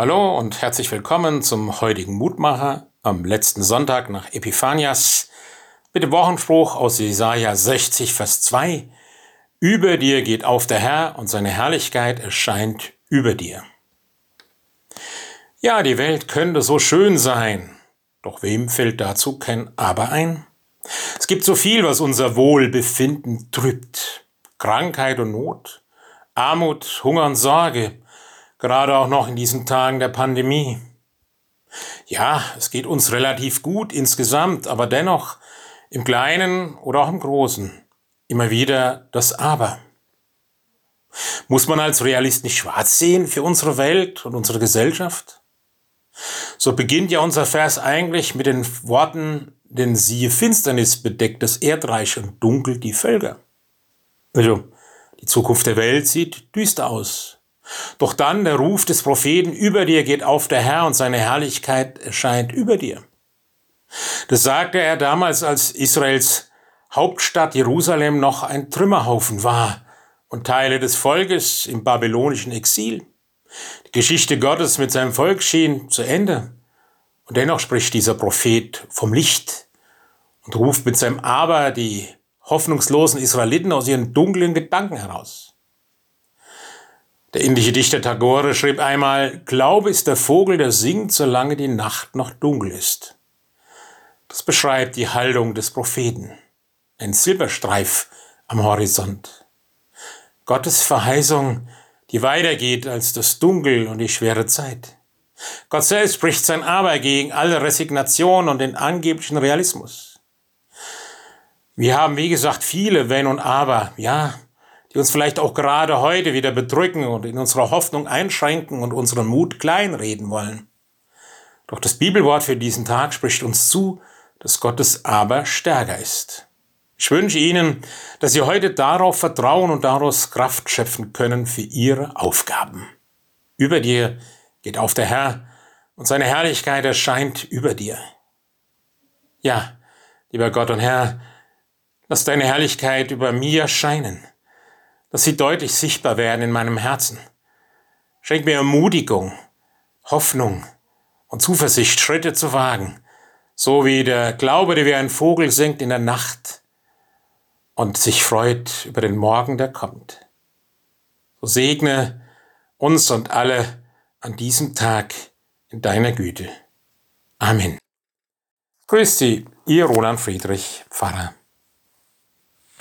Hallo und herzlich willkommen zum heutigen Mutmacher am letzten Sonntag nach Epiphanias mit dem Wochenspruch aus Jesaja 60, Vers 2. Über dir geht auf der Herr und seine Herrlichkeit erscheint über dir. Ja, die Welt könnte so schön sein, doch wem fällt dazu kein Aber ein? Es gibt so viel, was unser Wohlbefinden trübt. Krankheit und Not, Armut, Hunger und Sorge, gerade auch noch in diesen Tagen der Pandemie. Ja, es geht uns relativ gut insgesamt, aber dennoch im Kleinen oder auch im Großen immer wieder das Aber. Muss man als Realist nicht schwarz sehen für unsere Welt und unsere Gesellschaft? So beginnt ja unser Vers eigentlich mit den Worten, denn siehe Finsternis bedeckt das Erdreich und dunkel die Völker. Also, die Zukunft der Welt sieht düster aus. Doch dann der Ruf des Propheten, über dir geht auf der Herr und seine Herrlichkeit erscheint über dir. Das sagte er damals, als Israels Hauptstadt Jerusalem noch ein Trümmerhaufen war und Teile des Volkes im babylonischen Exil. Die Geschichte Gottes mit seinem Volk schien zu Ende. Und dennoch spricht dieser Prophet vom Licht und ruft mit seinem Aber die hoffnungslosen Israeliten aus ihren dunklen Gedanken heraus. Der indische Dichter Tagore schrieb einmal, Glaube ist der Vogel, der singt, solange die Nacht noch dunkel ist. Das beschreibt die Haltung des Propheten. Ein Silberstreif am Horizont. Gottes Verheißung, die weitergeht als das Dunkel und die schwere Zeit. Gott selbst spricht sein Aber gegen alle Resignation und den angeblichen Realismus. Wir haben, wie gesagt, viele Wenn und Aber, ja, die uns vielleicht auch gerade heute wieder bedrücken und in unserer Hoffnung einschränken und unseren Mut kleinreden wollen. Doch das Bibelwort für diesen Tag spricht uns zu, dass Gottes Aber stärker ist. Ich wünsche Ihnen, dass Sie heute darauf vertrauen und daraus Kraft schöpfen können für Ihre Aufgaben. Über dir geht auf der Herr und seine Herrlichkeit erscheint über dir. Ja, lieber Gott und Herr, lass deine Herrlichkeit über mir scheinen dass sie deutlich sichtbar werden in meinem Herzen. Schenk mir Ermutigung, Hoffnung und Zuversicht, Schritte zu wagen, so wie der Glaube, der wie ein Vogel singt in der Nacht und sich freut über den Morgen, der kommt. So segne uns und alle an diesem Tag in deiner Güte. Amen. Grüß Sie, Ihr Roland Friedrich, Pfarrer.